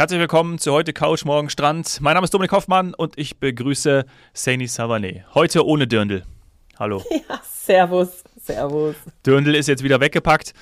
Herzlich willkommen zu heute Couch, morgen Strand. Mein Name ist Dominik Hoffmann und ich begrüße Saini Savané. Heute ohne Dirndl. Hallo. Ja, servus, servus. Dirndl ist jetzt wieder weggepackt.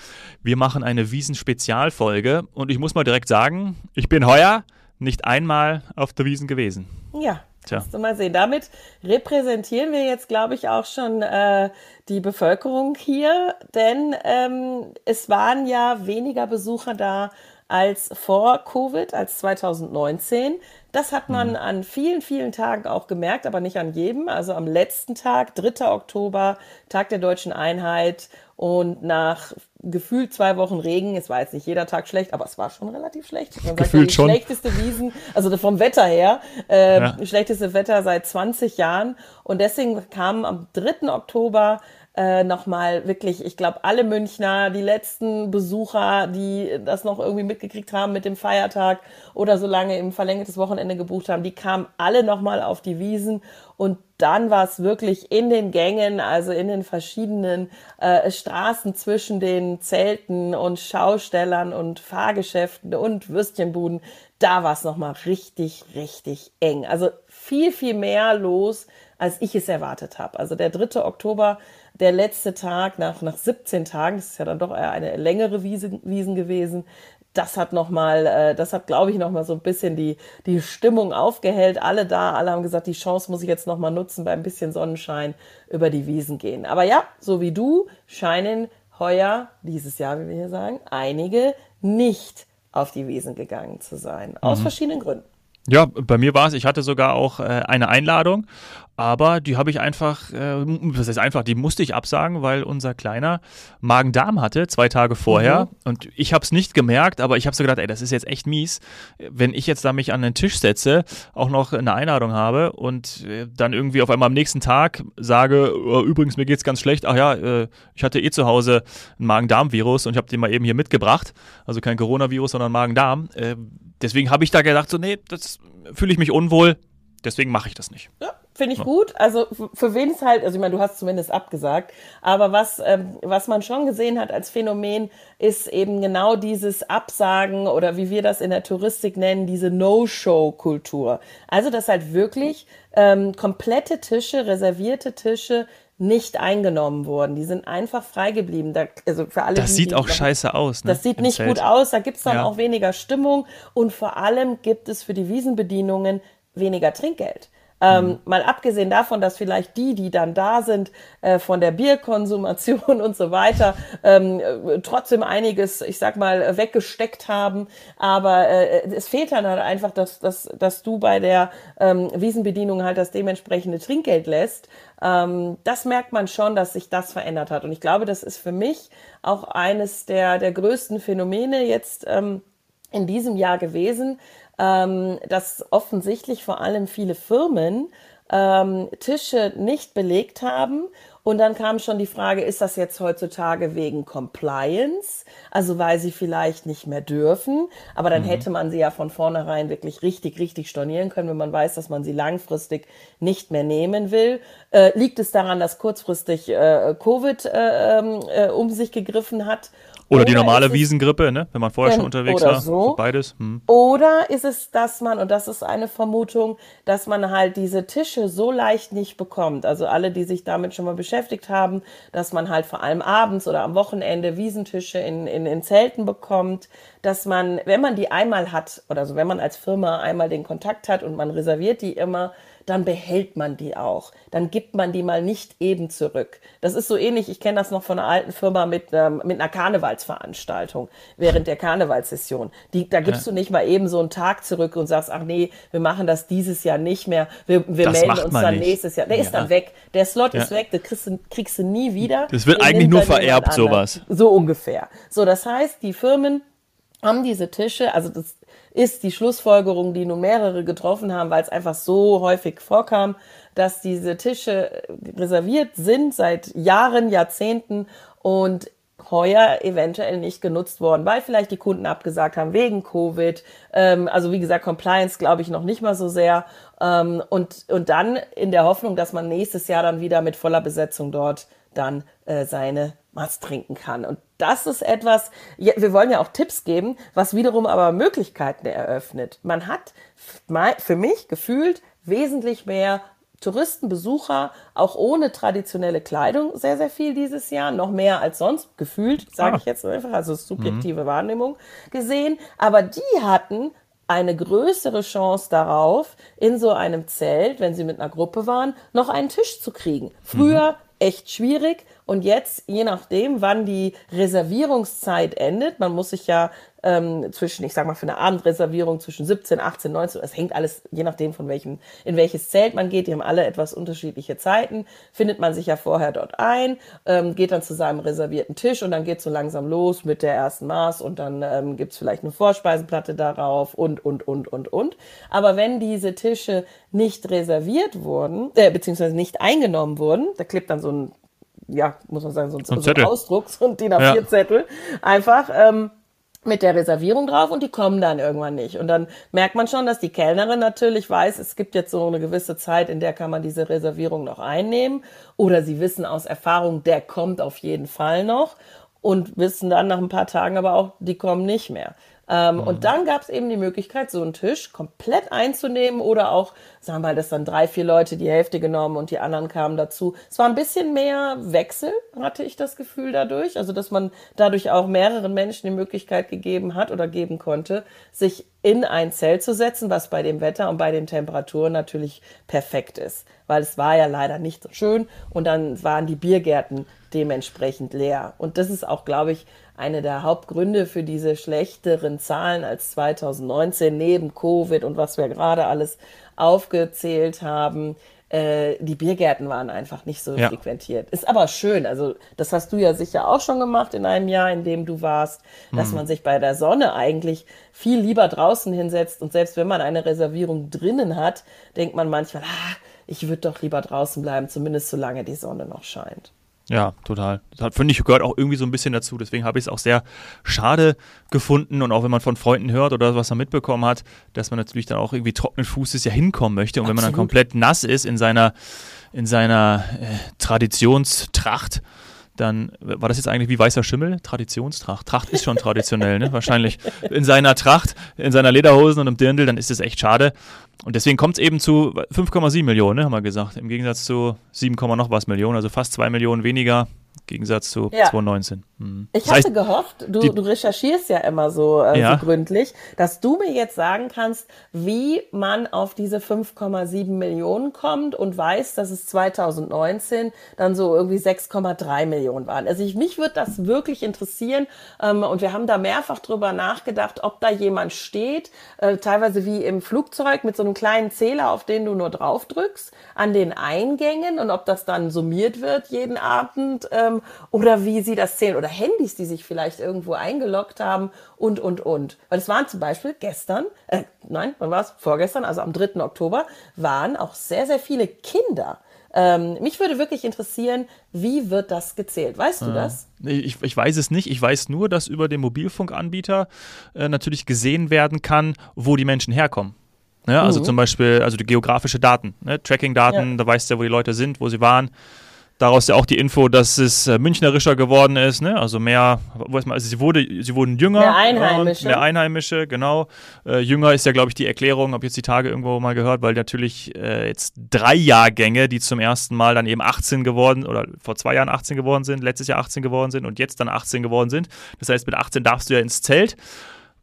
Wir machen eine Wiesen-Spezialfolge und ich muss mal direkt sagen, ich bin heuer nicht einmal auf der Wiesen gewesen. Ja, Tja. Kannst du mal sehen. Damit repräsentieren wir jetzt, glaube ich, auch schon äh, die Bevölkerung hier, denn ähm, es waren ja weniger Besucher da als vor Covid, als 2019. Das hat man mhm. an vielen, vielen Tagen auch gemerkt, aber nicht an jedem. Also am letzten Tag, 3. Oktober, Tag der deutschen Einheit und nach gefühlt zwei Wochen Regen, es war jetzt nicht jeder Tag schlecht, aber es war schon relativ schlecht. Man gefühlt ja, die schon. schlechteste Wiesen, also vom Wetter her, äh, ja. schlechteste Wetter seit 20 Jahren. Und deswegen kam am 3. Oktober äh, nochmal wirklich, ich glaube, alle Münchner, die letzten Besucher, die das noch irgendwie mitgekriegt haben mit dem Feiertag oder so lange im verlängertes Wochenende gebucht haben, die kamen alle nochmal auf die Wiesen und dann war es wirklich in den Gängen, also in den verschiedenen äh, Straßen zwischen den Zelten und Schaustellern und Fahrgeschäften und Würstchenbuden, da war es nochmal richtig, richtig eng. Also viel, viel mehr los, als ich es erwartet habe. Also der 3. Oktober der letzte Tag nach, nach 17 Tagen, das ist ja dann doch eher eine längere Wiese, Wiesen gewesen, das hat nochmal, äh, das hat, glaube ich, nochmal so ein bisschen die, die Stimmung aufgehellt. Alle da, alle haben gesagt, die Chance muss ich jetzt nochmal nutzen, bei ein bisschen Sonnenschein über die Wiesen gehen. Aber ja, so wie du, scheinen heuer, dieses Jahr, wie wir hier sagen, einige nicht auf die Wiesen gegangen zu sein. Aus mhm. verschiedenen Gründen. Ja, bei mir war es, ich hatte sogar auch äh, eine Einladung, aber die habe ich einfach, äh, was heißt einfach, die musste ich absagen, weil unser Kleiner Magen-Darm hatte, zwei Tage vorher. Mhm. Und ich habe es nicht gemerkt, aber ich habe so gedacht, ey, das ist jetzt echt mies, wenn ich jetzt da mich an den Tisch setze, auch noch eine Einladung habe und äh, dann irgendwie auf einmal am nächsten Tag sage, oh, übrigens, mir geht's ganz schlecht, ach ja, äh, ich hatte eh zu Hause ein Magen-Darm-Virus und ich habe den mal eben hier mitgebracht. Also kein Coronavirus, sondern Magen-Darm. Äh, deswegen habe ich da gedacht, so, nee, das fühle ich mich unwohl, deswegen mache ich das nicht. Ja, finde ich gut. Also für wen es halt, also ich meine, du hast zumindest abgesagt, aber was, ähm, was man schon gesehen hat als Phänomen, ist eben genau dieses Absagen oder wie wir das in der Touristik nennen, diese No-Show-Kultur. Also dass halt wirklich ähm, komplette Tische, reservierte Tische nicht eingenommen wurden. Die sind einfach frei geblieben. Da, also für alle, das die, sieht die, auch scheiße aus. Ne? Das sieht nicht Zelt. gut aus. Da gibt's dann ja. auch weniger Stimmung und vor allem gibt es für die Wiesenbedienungen weniger Trinkgeld. Ähm, mhm. Mal abgesehen davon, dass vielleicht die, die dann da sind, äh, von der Bierkonsumation und so weiter, ähm, äh, trotzdem einiges, ich sag mal, weggesteckt haben. Aber äh, es fehlt dann halt einfach, dass, dass, dass du bei der ähm, Wiesenbedienung halt das dementsprechende Trinkgeld lässt. Ähm, das merkt man schon, dass sich das verändert hat. Und ich glaube, das ist für mich auch eines der, der größten Phänomene jetzt ähm, in diesem Jahr gewesen, ähm, dass offensichtlich vor allem viele Firmen ähm, Tische nicht belegt haben. Und dann kam schon die Frage, ist das jetzt heutzutage wegen Compliance? Also weil sie vielleicht nicht mehr dürfen. Aber dann mhm. hätte man sie ja von vornherein wirklich richtig, richtig stornieren können, wenn man weiß, dass man sie langfristig nicht mehr nehmen will. Äh, liegt es daran, dass kurzfristig äh, Covid äh, ähm, äh, um sich gegriffen hat oder, die normale Wiesengrippe, ne? wenn man vorher schon unterwegs war. So. Beides. Hm. Oder ist es, dass man, und das ist eine Vermutung, dass man halt diese Tische so leicht nicht bekommt. Also alle, die sich damit schon mal beschäftigt haben, dass man halt vor allem abends oder am Wochenende Wiesentische in, in, in Zelten bekommt, dass man, wenn man die einmal hat, oder so, wenn man als Firma einmal den Kontakt hat und man reserviert die immer, dann behält man die auch. Dann gibt man die mal nicht eben zurück. Das ist so ähnlich, ich kenne das noch von einer alten Firma mit, ähm, mit einer Karnevalsveranstaltung während der Karnevalssession. Die, da gibst ja. du nicht mal eben so einen Tag zurück und sagst, ach nee, wir machen das dieses Jahr nicht mehr, wir, wir melden uns dann nicht. nächstes Jahr. Der ja. ist dann weg. Der Slot ja. ist weg, den kriegst du, kriegst du nie wieder. Das wird eigentlich nur vererbt, sowas. So ungefähr. So, das heißt, die Firmen haben diese Tische, also das ist die Schlussfolgerung, die nun mehrere getroffen haben, weil es einfach so häufig vorkam, dass diese Tische reserviert sind seit Jahren, Jahrzehnten und heuer eventuell nicht genutzt worden, weil vielleicht die Kunden abgesagt haben wegen Covid. Ähm, also wie gesagt, Compliance glaube ich noch nicht mal so sehr. Ähm, und, und dann in der Hoffnung, dass man nächstes Jahr dann wieder mit voller Besetzung dort dann äh, seine was trinken kann. Und das ist etwas, wir wollen ja auch Tipps geben, was wiederum aber Möglichkeiten eröffnet. Man hat für mich gefühlt wesentlich mehr Touristen, Besucher, auch ohne traditionelle Kleidung sehr, sehr viel dieses Jahr, noch mehr als sonst, gefühlt, sage ah. ich jetzt einfach, also subjektive mhm. Wahrnehmung gesehen. Aber die hatten eine größere Chance darauf, in so einem Zelt, wenn sie mit einer Gruppe waren, noch einen Tisch zu kriegen. Früher mhm. echt schwierig und jetzt, je nachdem, wann die Reservierungszeit endet, man muss sich ja ähm, zwischen, ich sag mal, für eine Abendreservierung zwischen 17, 18, 19, es hängt alles, je nachdem, von welchem, in welches Zelt man geht, die haben alle etwas unterschiedliche Zeiten, findet man sich ja vorher dort ein, ähm, geht dann zu seinem reservierten Tisch und dann geht so langsam los mit der ersten Maß und dann ähm, gibt vielleicht eine Vorspeisenplatte darauf und, und, und, und, und. Aber wenn diese Tische nicht reserviert wurden, äh, beziehungsweise nicht eingenommen wurden, da klebt dann so ein ja, muss man sagen, so ein, so ein Ausdruck, so ein DIN A4-Zettel, ja. einfach, ähm, mit der Reservierung drauf und die kommen dann irgendwann nicht. Und dann merkt man schon, dass die Kellnerin natürlich weiß, es gibt jetzt so eine gewisse Zeit, in der kann man diese Reservierung noch einnehmen. Oder sie wissen aus Erfahrung, der kommt auf jeden Fall noch. Und wissen dann nach ein paar Tagen aber auch, die kommen nicht mehr. Ähm, mhm. Und dann gab es eben die Möglichkeit, so einen Tisch komplett einzunehmen oder auch, sagen wir mal, dass dann drei, vier Leute die Hälfte genommen und die anderen kamen dazu. Es war ein bisschen mehr Wechsel, hatte ich das Gefühl dadurch. Also, dass man dadurch auch mehreren Menschen die Möglichkeit gegeben hat oder geben konnte, sich in ein Zelt zu setzen, was bei dem Wetter und bei den Temperaturen natürlich perfekt ist. Weil es war ja leider nicht so schön und dann waren die Biergärten dementsprechend leer. Und das ist auch, glaube ich, eine der Hauptgründe für diese schlechteren Zahlen als 2019 neben Covid und was wir gerade alles aufgezählt haben. Äh, die Biergärten waren einfach nicht so ja. frequentiert. Ist aber schön. Also, das hast du ja sicher auch schon gemacht in einem Jahr, in dem du warst, dass mhm. man sich bei der Sonne eigentlich viel lieber draußen hinsetzt. Und selbst wenn man eine Reservierung drinnen hat, denkt man manchmal, ah, ich würde doch lieber draußen bleiben, zumindest solange die Sonne noch scheint. Ja, total. Das finde ich gehört auch irgendwie so ein bisschen dazu. Deswegen habe ich es auch sehr schade gefunden und auch wenn man von Freunden hört oder was man mitbekommen hat, dass man natürlich dann auch irgendwie trockenen Fußes ja hinkommen möchte und Absolut. wenn man dann komplett nass ist in seiner in seiner äh, Traditionstracht, dann war das jetzt eigentlich wie weißer Schimmel? Traditionstracht. Tracht ist schon traditionell, ne? Wahrscheinlich in seiner Tracht, in seiner Lederhosen und im Dirndl, dann ist es echt schade. Und deswegen kommt es eben zu 5,7 Millionen, ne, haben wir gesagt, im Gegensatz zu 7, noch was Millionen, also fast 2 Millionen weniger Gegensatz zu ja. 2019. Mhm. Ich das hatte heißt, gehofft, du, du, recherchierst ja immer so, äh, ja. so, gründlich, dass du mir jetzt sagen kannst, wie man auf diese 5,7 Millionen kommt und weiß, dass es 2019 dann so irgendwie 6,3 Millionen waren. Also ich, mich würde das wirklich interessieren ähm, und wir haben da mehrfach drüber nachgedacht, ob da jemand steht, äh, teilweise wie im Flugzeug mit so einem kleinen Zähler, auf den du nur drauf drückst, an den Eingängen und ob das dann summiert wird jeden Abend. Ähm, oder wie sie das zählen oder Handys, die sich vielleicht irgendwo eingeloggt haben und, und, und. Weil es waren zum Beispiel gestern, äh, nein, wann war es? Vorgestern, also am 3. Oktober, waren auch sehr, sehr viele Kinder. Ähm, mich würde wirklich interessieren, wie wird das gezählt? Weißt du ja. das? Ich, ich, weiß es nicht. Ich weiß nur, dass über den Mobilfunkanbieter äh, natürlich gesehen werden kann, wo die Menschen herkommen. Ja, also mhm. zum Beispiel, also die geografische Daten, ne? Tracking-Daten, ja. da weißt du ja, wo die Leute sind, wo sie waren. Daraus ja auch die Info, dass es äh, münchnerischer geworden ist, ne? Also mehr, weiß man, also sie wurde, sie wurden jünger. Mehr Einheimische. mehr Einheimische, genau. Äh, jünger ist ja, glaube ich, die Erklärung, habe jetzt die Tage irgendwo mal gehört, weil natürlich äh, jetzt drei Jahrgänge, die zum ersten Mal dann eben 18 geworden oder vor zwei Jahren 18 geworden sind, letztes Jahr 18 geworden sind und jetzt dann 18 geworden sind. Das heißt, mit 18 darfst du ja ins Zelt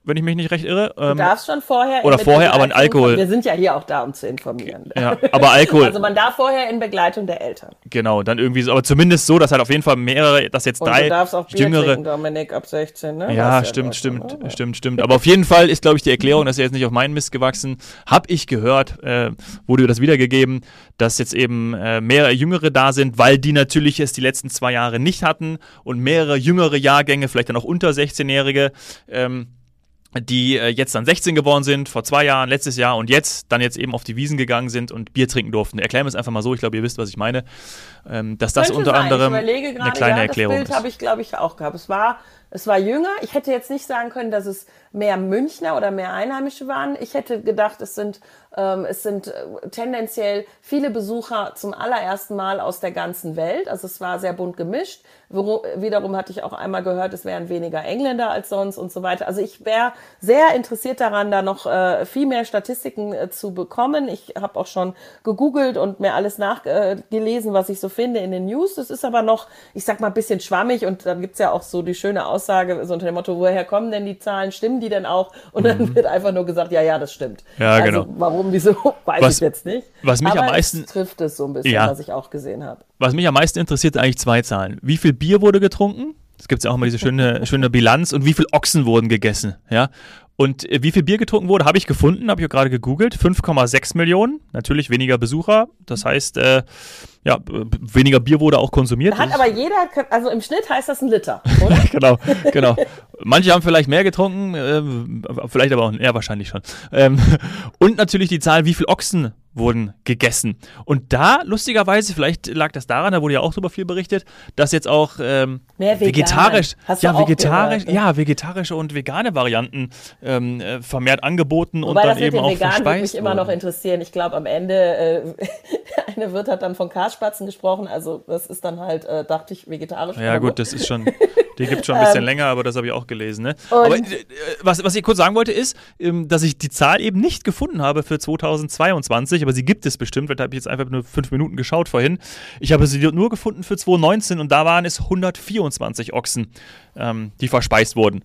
wenn ich mich nicht recht irre. Ähm, du darfst schon vorher. Oder vorher, aber ein Alkohol. Wir sind ja hier auch da, um zu informieren. Ja, aber Alkohol. also man darf vorher in Begleitung der Eltern. Genau, dann irgendwie so, aber zumindest so, dass halt auf jeden Fall mehrere, dass jetzt Und drei du darfst auch Bier jüngere. Trinken, Dominik, ab 16, ne? Ja, stimmt, ja stimmt, oder? stimmt, stimmt. Aber auf jeden Fall ist, glaube ich, die Erklärung, dass er jetzt nicht auf meinen Mist gewachsen. Hab ich gehört, äh, wurde das wiedergegeben, dass jetzt eben äh, mehrere Jüngere da sind, weil die natürlich es die letzten zwei Jahre nicht hatten und mehrere jüngere Jahrgänge, vielleicht dann auch unter 16-Jährige, ähm, die äh, jetzt dann 16 geworden sind, vor zwei Jahren, letztes Jahr und jetzt dann jetzt eben auf die Wiesen gegangen sind und Bier trinken durften. Erklären wir es einfach mal so, ich glaube, ihr wisst, was ich meine. Ähm, dass das unter sein. anderem grade, eine kleine ja, Erklärung das Bild habe ich, glaube ich, auch gehabt. Es war Es war jünger. Ich hätte jetzt nicht sagen können, dass es mehr Münchner oder mehr Einheimische waren. Ich hätte gedacht, es sind, ähm, es sind äh, tendenziell viele Besucher zum allerersten Mal aus der ganzen Welt. Also es war sehr bunt gemischt. Wiederum hatte ich auch einmal gehört, es wären weniger Engländer als sonst und so weiter. Also ich wäre sehr interessiert daran, da noch äh, viel mehr Statistiken äh, zu bekommen. Ich habe auch schon gegoogelt und mir alles nachgelesen, was ich so finde in den News. Das ist aber noch, ich sag mal, ein bisschen schwammig und dann gibt's ja auch so die schöne Aussage, so unter dem Motto, woher kommen denn die Zahlen? Stimmen die denn auch? Und dann mhm. wird einfach nur gesagt, ja, ja, das stimmt. Ja, also, genau. Warum, wieso, weiß was, ich jetzt nicht. Was mich aber am meisten trifft es so ein bisschen, ja. was ich auch gesehen habe. Was mich am meisten interessiert, eigentlich zwei Zahlen. Wie viel Bier wurde getrunken? Es gibt ja auch immer diese schöne, schöne Bilanz und wie viel Ochsen wurden gegessen, ja. Und äh, wie viel Bier getrunken wurde, habe ich gefunden, habe ich gerade gegoogelt. 5,6 Millionen, natürlich weniger Besucher. Das heißt, äh, ja, weniger Bier wurde auch konsumiert. Da hat aber jeder, also im Schnitt heißt das ein Liter, oder? genau, genau. Manche haben vielleicht mehr getrunken, äh, vielleicht aber auch, ja, wahrscheinlich schon. Ähm, und natürlich die Zahl, wie viel Ochsen wurden gegessen. Und da, lustigerweise, vielleicht lag das daran, da wurde ja auch super viel berichtet, dass jetzt auch ähm, vegetarisch, ja, vegetarisch, gehört, ja, vegetarische und vegane Varianten ähm, äh, vermehrt angeboten Wobei und dann eben auch vegan würde mich immer noch interessieren. Ich glaube, am Ende, äh, eine Wirt hat dann von Karspatzen gesprochen, also das ist dann halt, äh, dachte ich, vegetarisch. Ja gut, das ist schon, die gibt schon ein bisschen ähm, länger, aber das habe ich auch gelesen. Ne? Aber äh, was, was ich kurz sagen wollte ist, ähm, dass ich die Zahl eben nicht gefunden habe für 2022, aber sie gibt es bestimmt, weil da habe ich jetzt einfach nur fünf Minuten geschaut vorhin. Ich habe sie nur gefunden für 2019 und da waren es 124 Ochsen, ähm, die verspeist wurden.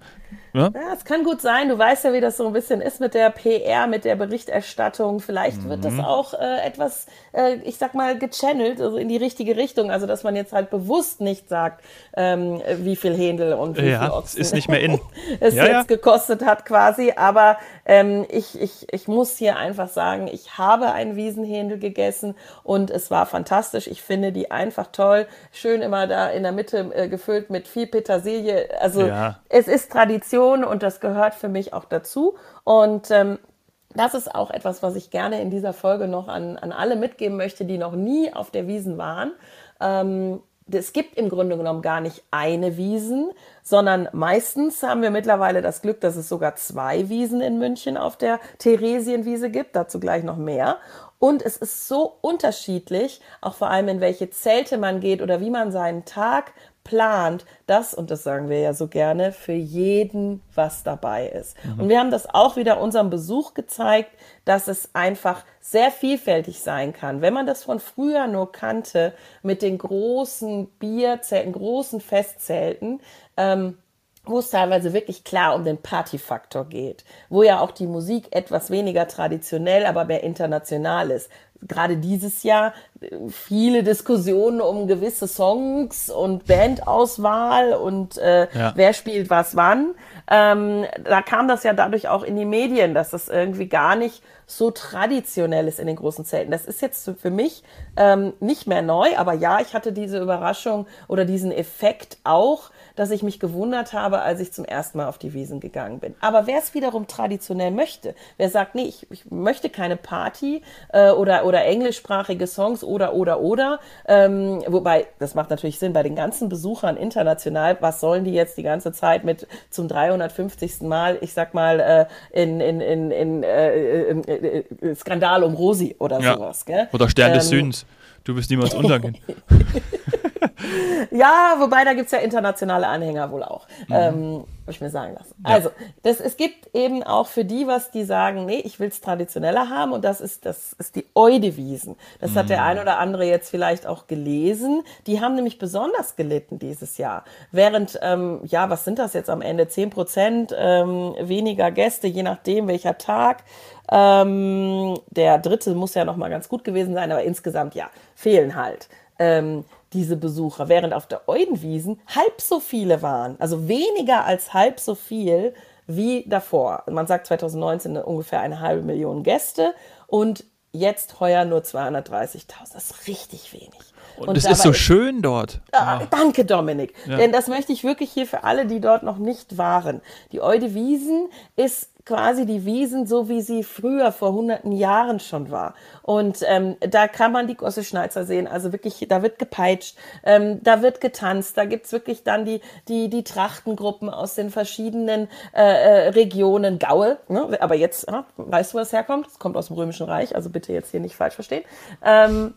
Ja? ja, es kann gut sein. Du weißt ja, wie das so ein bisschen ist mit der PR, mit der Berichterstattung. Vielleicht wird das mhm. auch äh, etwas, äh, ich sag mal, gechannelt, also in die richtige Richtung. Also, dass man jetzt halt bewusst nicht sagt, ähm, wie viel Händel und wie ja, viel Ochsen ist nicht mehr in. es ja, jetzt ja. gekostet hat quasi. Aber ähm, ich, ich, ich muss hier einfach sagen, ich habe ein Wiesenhändel gegessen und es war fantastisch. Ich finde die einfach toll. Schön immer da in der Mitte äh, gefüllt mit viel Petersilie. Also, es ist Tradition Tradition und das gehört für mich auch dazu. Und ähm, das ist auch etwas, was ich gerne in dieser Folge noch an, an alle mitgeben möchte, die noch nie auf der Wiesen waren. Ähm, es gibt im Grunde genommen gar nicht eine Wiesen, sondern meistens haben wir mittlerweile das Glück, dass es sogar zwei Wiesen in München auf der Theresienwiese gibt, dazu gleich noch mehr. Und es ist so unterschiedlich, auch vor allem in welche Zelte man geht oder wie man seinen Tag plant, dass, und das sagen wir ja so gerne, für jeden was dabei ist. Mhm. Und wir haben das auch wieder unserem Besuch gezeigt, dass es einfach sehr vielfältig sein kann. Wenn man das von früher nur kannte, mit den großen Bierzelten, großen Festzelten, ähm, wo es teilweise wirklich klar um den Partyfaktor geht, wo ja auch die Musik etwas weniger traditionell, aber mehr international ist. Gerade dieses Jahr äh, viele Diskussionen um gewisse Songs und Bandauswahl und äh, ja. wer spielt was wann. Ähm, da kam das ja dadurch auch in die Medien, dass das irgendwie gar nicht so traditionell ist in den großen Zelten. Das ist jetzt für mich ähm, nicht mehr neu, aber ja, ich hatte diese Überraschung oder diesen Effekt auch, dass ich mich gewundert habe, als ich zum ersten Mal auf die Wiesen gegangen bin. Aber wer es wiederum traditionell möchte, wer sagt, nee, ich, ich möchte keine Party äh, oder, oder englischsprachige Songs oder, oder, oder, ähm, wobei, das macht natürlich Sinn bei den ganzen Besuchern international, was sollen die jetzt die ganze Zeit mit zum 350. Mal, ich sag mal, äh, in, in, in, in äh, äh, äh Skandal um Rosi oder ja. sowas. Gell? Oder Stern des ähm, Südens. Du wirst niemals untergehen. ja, wobei da gibt es ja internationale Anhänger wohl auch. Mhm. Ähm, Habe ich mir sagen lassen. Ja. Also, das, es gibt eben auch für die, was die sagen, nee, ich will es traditioneller haben und das ist, das ist die Eudewiesen. Das mhm. hat der mhm. ein oder andere jetzt vielleicht auch gelesen. Die haben nämlich besonders gelitten dieses Jahr. Während, ähm, ja, was sind das jetzt am Ende? Zehn Prozent ähm, weniger Gäste, je nachdem welcher Tag. Ähm, der dritte muss ja noch mal ganz gut gewesen sein, aber insgesamt ja, fehlen halt. Ähm, diese Besucher, während auf der Eudenwiesen halb so viele waren, also weniger als halb so viel wie davor. Man sagt 2019 ungefähr eine halbe Million Gäste und jetzt heuer nur 230.000. Das ist richtig wenig. Und es ist so schön dort. Ah, danke, Dominik. Ja. Denn das möchte ich wirklich hier für alle, die dort noch nicht waren. Die Eude Wiesen ist quasi die Wiesen, so wie sie früher vor hunderten Jahren schon war. Und ähm, da kann man die Gosse Schneizer sehen. Also wirklich, da wird gepeitscht, ähm, da wird getanzt, da gibt's wirklich dann die, die, die Trachtengruppen aus den verschiedenen äh, äh, Regionen. Gaue, ne? aber jetzt, äh, weißt du, wo es herkommt? Es kommt aus dem Römischen Reich, also bitte jetzt hier nicht falsch verstehen. Ähm,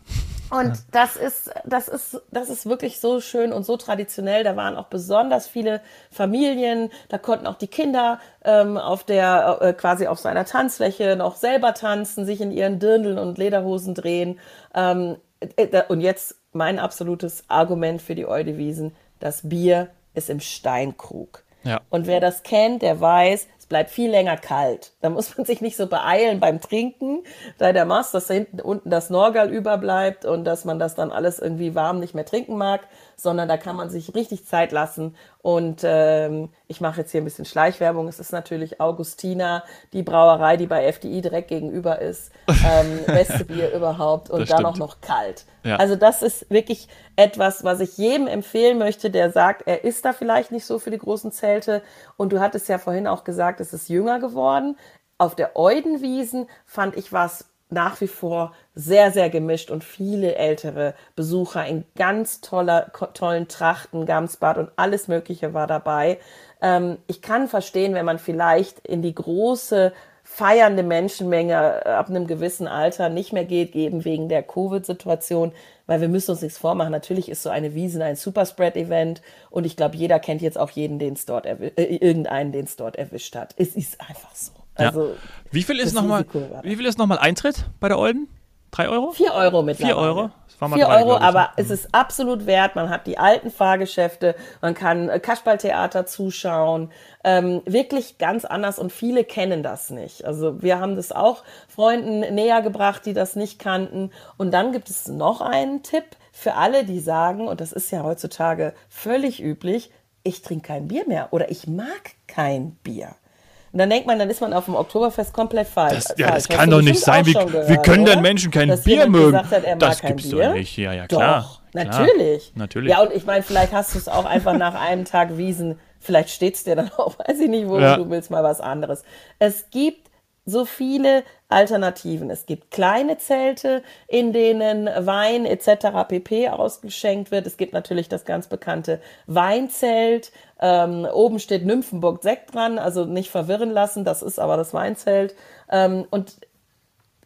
und ja. das ist, das ist, das ist wirklich so schön und so traditionell. Da waren auch besonders viele Familien. Da konnten auch die Kinder ähm, auf der, äh, quasi auf seiner Tanzfläche noch selber tanzen, sich in ihren Dirndeln und Lederhosen drehen. Ähm, äh, und jetzt mein absolutes Argument für die Eudewiesen. Das Bier ist im Steinkrug. Ja. Und wer das kennt, der weiß, bleibt viel länger kalt. Da muss man sich nicht so beeilen beim Trinken, da der Mast, dass da hinten unten das Norgal überbleibt und dass man das dann alles irgendwie warm nicht mehr trinken mag, sondern da kann man sich richtig Zeit lassen. Und ähm, ich mache jetzt hier ein bisschen Schleichwerbung. Es ist natürlich Augustina, die Brauerei, die bei FDI direkt gegenüber ist. Ähm, beste Bier überhaupt und dann auch noch kalt. Ja. Also das ist wirklich etwas, was ich jedem empfehlen möchte, der sagt, er ist da vielleicht nicht so für die großen Zelte. Und du hattest ja vorhin auch gesagt, es ist jünger geworden. Auf der Eudenwiesen fand ich was nach wie vor sehr, sehr gemischt und viele ältere Besucher in ganz toller, tollen Trachten, Gamsbad und alles Mögliche war dabei. Ähm, ich kann verstehen, wenn man vielleicht in die große feiernde Menschenmenge ab einem gewissen Alter nicht mehr geht, eben wegen der Covid-Situation, weil wir müssen uns nichts vormachen. Natürlich ist so eine Wiesen ein Superspread-Event und ich glaube, jeder kennt jetzt auch jeden, den es dort äh, irgendeinen, den es dort erwischt hat. Es ist einfach so. Also, ja. Wie viel ist nochmal, nochmal Eintritt bei der Olden? Drei Euro? Vier Euro mittlerweile. Vier Euro? Vier drei, Euro, aber es ist absolut wert. Man hat die alten Fahrgeschäfte, man kann äh, Kasperltheater zuschauen. Ähm, wirklich ganz anders und viele kennen das nicht. Also wir haben das auch Freunden näher gebracht, die das nicht kannten. Und dann gibt es noch einen Tipp für alle, die sagen, und das ist ja heutzutage völlig üblich, ich trinke kein Bier mehr oder ich mag kein Bier. Und dann denkt man, dann ist man auf dem Oktoberfest komplett falsch. Das, ja, das kann doch nicht sein. Wie, gehört, wie können denn Menschen kein Dass Bier mögen? Hat, das gibt's Bier? doch nicht. Ja, ja, klar. Doch, natürlich. Klar, natürlich. Ja, und ich meine, vielleicht hast du es auch einfach nach einem Tag Wiesen. Vielleicht steht es dir dann auch, weiß ich nicht, wo ja. du willst mal was anderes. Es gibt so viele Alternativen. Es gibt kleine Zelte, in denen Wein etc. pp. ausgeschenkt wird. Es gibt natürlich das ganz bekannte Weinzelt. Ähm, oben steht Nymphenburg Sekt dran, also nicht verwirren lassen, das ist aber das Weinzelt. Ähm, und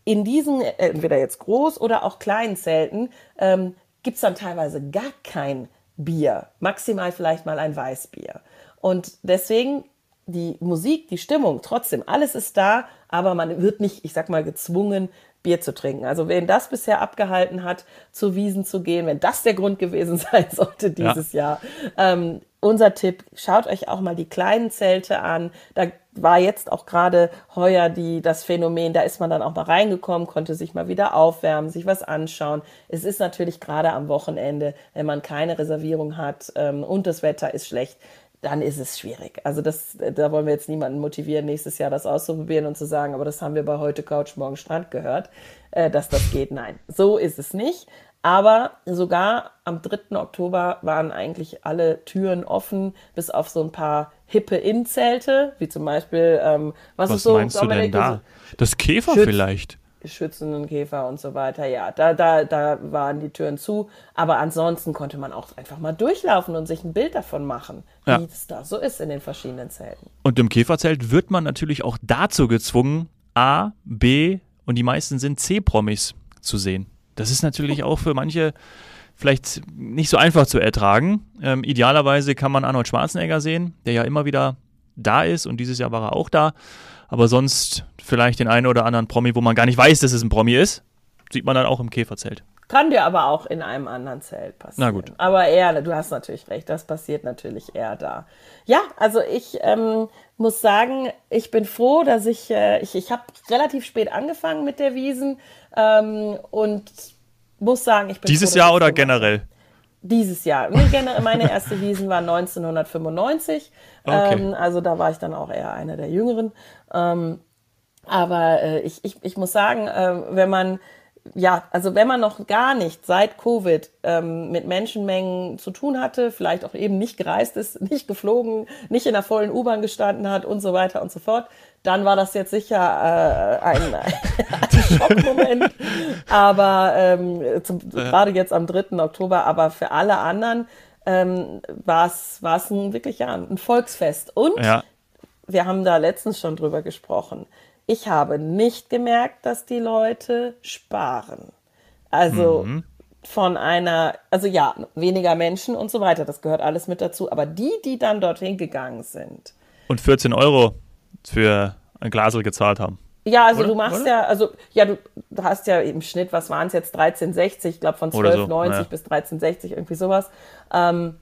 in diesen, äh, entweder jetzt groß oder auch kleinen Zelten, ähm, gibt es dann teilweise gar kein Bier, maximal vielleicht mal ein Weißbier. Und deswegen die Musik, die Stimmung, trotzdem, alles ist da, aber man wird nicht, ich sag mal, gezwungen, Bier zu trinken. Also wen das bisher abgehalten hat, zu Wiesen zu gehen, wenn das der Grund gewesen sein sollte dieses ja. Jahr, ähm, unser Tipp, schaut euch auch mal die kleinen Zelte an. Da war jetzt auch gerade heuer die, das Phänomen, da ist man dann auch mal reingekommen, konnte sich mal wieder aufwärmen, sich was anschauen. Es ist natürlich gerade am Wochenende, wenn man keine Reservierung hat ähm, und das Wetter ist schlecht, dann ist es schwierig. Also das, da wollen wir jetzt niemanden motivieren, nächstes Jahr das auszuprobieren und zu sagen, aber das haben wir bei heute Couch, morgen Strand gehört, äh, dass das geht. Nein, so ist es nicht. Aber sogar am 3. Oktober waren eigentlich alle Türen offen, bis auf so ein paar hippe Innenzelte, wie zum Beispiel, ähm, was, was ist so, meinst du denn da? Das Käfer Schütz, vielleicht? Schützenden Käfer und so weiter. Ja, da, da, da waren die Türen zu. Aber ansonsten konnte man auch einfach mal durchlaufen und sich ein Bild davon machen, ja. wie es da so ist in den verschiedenen Zelten. Und im Käferzelt wird man natürlich auch dazu gezwungen, A, B und die meisten sind C-Promis zu sehen. Das ist natürlich auch für manche vielleicht nicht so einfach zu ertragen. Ähm, idealerweise kann man Arnold Schwarzenegger sehen, der ja immer wieder da ist und dieses Jahr war er auch da. Aber sonst vielleicht den einen oder anderen Promi, wo man gar nicht weiß, dass es ein Promi ist, sieht man dann auch im Käferzelt. Kann dir aber auch in einem anderen Zelt passieren. Na gut. Aber eher, du hast natürlich recht, das passiert natürlich eher da. Ja, also ich ähm, muss sagen, ich bin froh, dass ich, äh, ich, ich habe relativ spät angefangen mit der Wiesen ähm, und muss sagen, ich bin Dieses froh, Jahr oder generell? Dieses Jahr. Meine erste Wiesen war 1995. Okay. Ähm, also da war ich dann auch eher einer der Jüngeren. Ähm, aber äh, ich, ich, ich muss sagen, äh, wenn man ja, also wenn man noch gar nicht seit Covid ähm, mit Menschenmengen zu tun hatte, vielleicht auch eben nicht gereist ist, nicht geflogen, nicht in der vollen U-Bahn gestanden hat und so weiter und so fort, dann war das jetzt sicher äh, ein, ein Schockmoment. aber ähm, zum, ja. gerade jetzt am 3. Oktober, aber für alle anderen ähm, war es ein wirklich ja, ein Volksfest. Und ja. wir haben da letztens schon drüber gesprochen ich habe nicht gemerkt, dass die Leute sparen. Also mhm. von einer, also ja, weniger Menschen und so weiter, das gehört alles mit dazu. Aber die, die dann dorthin gegangen sind. Und 14 Euro für ein Glasel gezahlt haben. Ja, also Oder? du machst Oder? ja, also ja, du, du, hast ja im Schnitt, was waren es jetzt, 13,60, ich glaube von 12,90 so. ja. bis 13,60, irgendwie sowas. Ähm,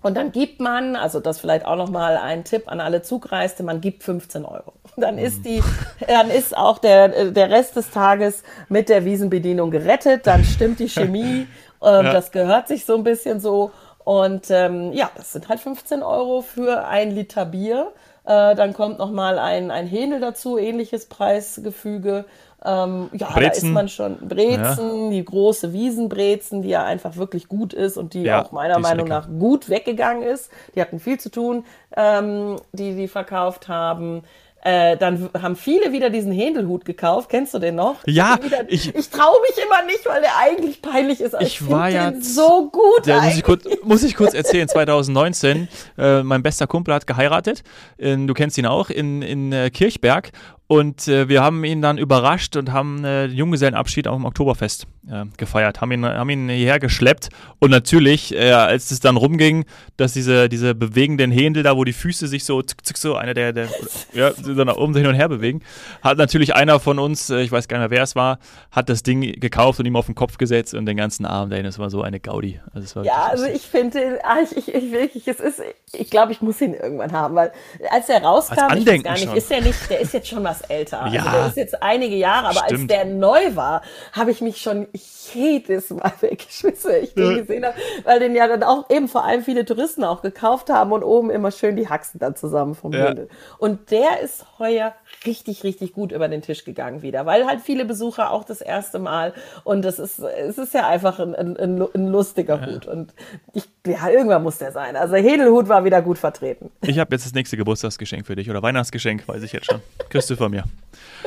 und dann gibt man, also das vielleicht auch nochmal ein Tipp an alle Zugreiste, man gibt 15 Euro. Dann ist die, dann ist auch der, der Rest des Tages mit der Wiesenbedienung gerettet, dann stimmt die Chemie, ähm, ja. das gehört sich so ein bisschen so. Und ähm, ja, das sind halt 15 Euro für ein Liter Bier. Äh, dann kommt nochmal ein, ein Hähnel dazu, ähnliches Preisgefüge. Ähm, ja, Brezen. da ist man schon. Brezen, ja. die große Wiesenbrezen, die ja einfach wirklich gut ist und die ja, auch meiner Meinung nach gut weggegangen ist. Die hatten viel zu tun, ähm, die die verkauft haben. Äh, dann haben viele wieder diesen Händelhut gekauft. Kennst du den noch? Ja. Wieder, ich, ich traue mich immer nicht, weil der eigentlich peinlich ist. ich, ich war ja so gut. Der, muss, ich kurz, muss ich kurz erzählen. 2019, äh, mein bester Kumpel hat geheiratet. In, du kennst ihn auch in, in äh, Kirchberg. Und äh, wir haben ihn dann überrascht und haben äh, den Junggesellenabschied auf dem Oktoberfest äh, gefeiert, haben ihn, haben ihn hierher geschleppt. Und natürlich, äh, als es dann rumging, dass diese, diese bewegenden Händel da, wo die Füße sich so, zick, zick, so, einer der, der ja, so nach oben hin und her bewegen, hat natürlich einer von uns, äh, ich weiß gar nicht mehr, wer es war, hat das Ding gekauft und ihm auf den Kopf gesetzt und den ganzen Abend, ey, das war so eine Gaudi. Also ja, also ich finde, ah, ich, ich, ich wirklich, es ist, ich glaube, ich muss ihn irgendwann haben, weil als er rauskam, als ich weiß gar nicht, schon. ist er nicht, der ist jetzt schon was etwas älter. Also ja, also der ist jetzt einige Jahre, aber stimmt. als der neu war, habe ich mich schon jedes Mal weggeschmissen, ich den ja. gesehen habe, weil den ja dann auch eben vor allem viele Touristen auch gekauft haben und oben immer schön die Haxen dann zusammen vom ja. Bündel. Und der ist heuer richtig, richtig gut über den Tisch gegangen wieder, weil halt viele Besucher auch das erste Mal und das ist, es ist ja einfach ein, ein, ein lustiger ja. Hut und ich, ja, irgendwann muss der sein. Also Hedelhut war wieder gut vertreten. Ich habe jetzt das nächste Geburtstagsgeschenk für dich oder Weihnachtsgeschenk, weiß ich jetzt schon. Du von mir.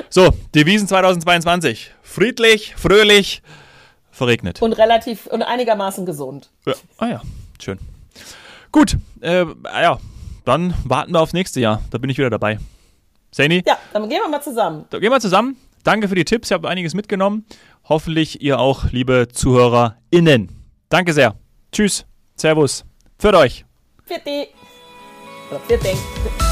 So, Devisen 2022. Friedlich, fröhlich, verregnet. Und relativ und einigermaßen gesund. Ja. Ah ja, schön. Gut, äh, ja, dann warten wir aufs nächste Jahr. Da bin ich wieder dabei. Sani? Ja, dann gehen wir mal zusammen. Dann gehen wir zusammen. Danke für die Tipps, ich habe einiges mitgenommen. Hoffentlich ihr auch, liebe ZuhörerInnen. Danke sehr. Tschüss, Servus, für euch. Für die. Für dich.